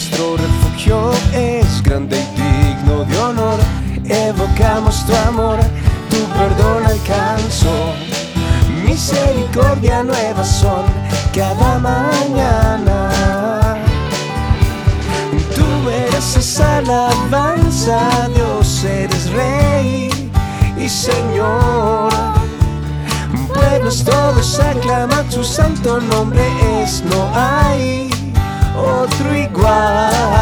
Nuestro refugio es grande y digno de honor. Evocamos tu amor, tu perdón alcanzó. Misericordia nueva son cada mañana. Tú mereces alabanza, Dios eres rey y Señor. Pueblos todos aclaman tu santo nombre, es no hay otro igual.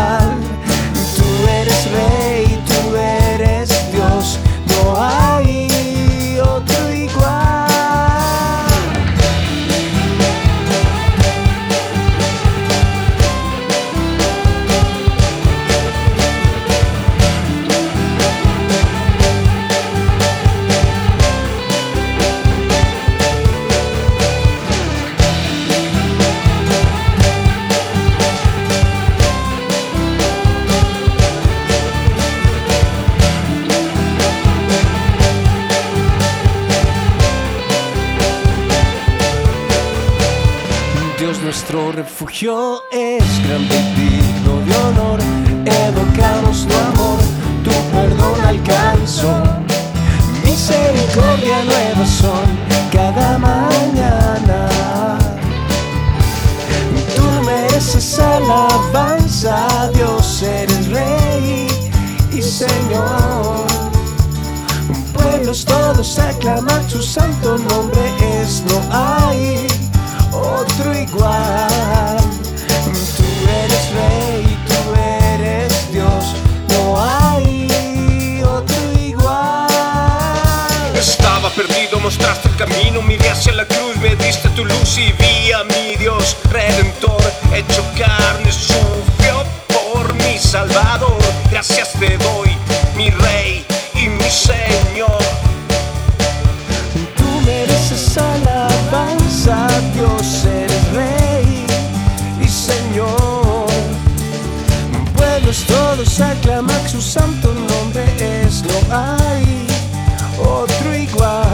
Nuestro refugio es grande digno de honor. Evocamos tu amor, tu perdón alcanzo. Misericordia nuevas son cada mañana. Tú mereces alabanza, Dios eres Rey y Señor. Pueblos todos aclaman su santo nombre, es no hay camino miré hacia la cruz, me diste tu luz y vi a mi Dios redentor, hecho carne, sufrió por mi Salvador. Gracias te doy, mi Rey y mi Señor. Tú mereces alabanza, Dios eres Rey y Señor. Pueblos todos aclaman su santo nombre, es no hay otro igual.